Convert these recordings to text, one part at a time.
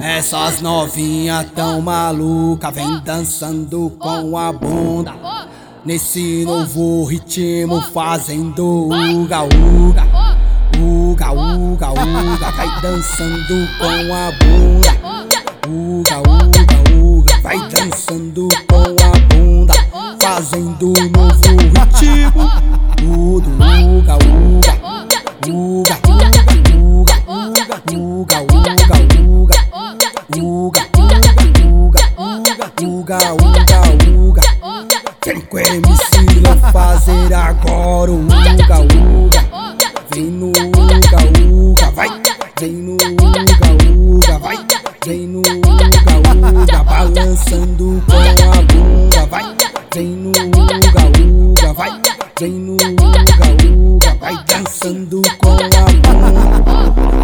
Essas novinhas tão maluca, vem dançando com a bunda. Nesse novo ritmo fazendo uga uga. Uga uga uga, vai dançando com a bunda. Uga uga uga, vai dançando com a bunda. Fazendo novo ritmo. Tudo uga uga. Uga uga uga uga uga uga, uga. Vem com MC fazer agora o uga, uga. Vem no uga, uga, vai. Vem no uga, uga, vai. Vem no uga, uga, balançando com a bunda, vai. Vem no uga, uga, vai. Vem no uga, uga, vai dançando com a bunda.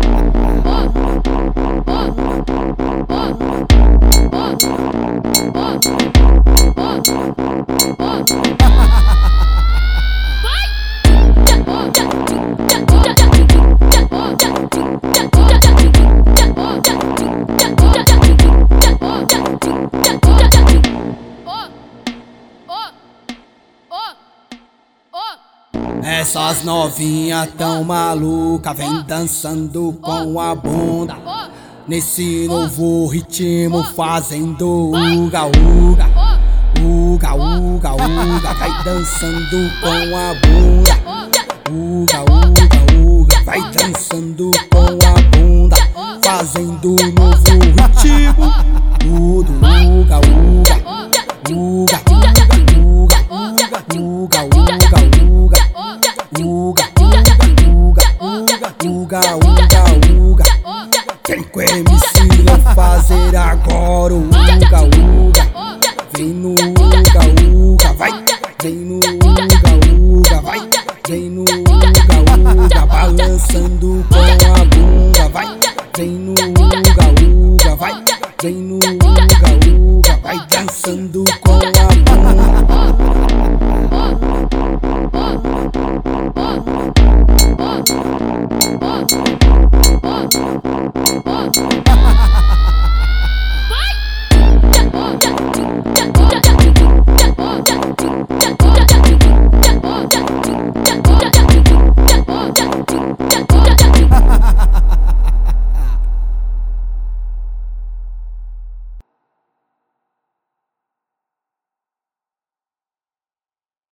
Essas novinhas tão maluca, vem dançando com a bunda. Nesse novo ritmo fazendo uga uga. Uga uga uga, vai dançando com a bunda. Uga uga uga, vai dançando com a bunda. Fazendo novo uga, uga. Vem com MC lá fazer agora o uga, uga. Vem no uga, uga, vai. Vem no uga, uga, vai. Vem no uga, uga, balançando com a bunda, vai. Vem no uga, uga, vai. Vem no uga, uga, vai dançando com a bunda. Música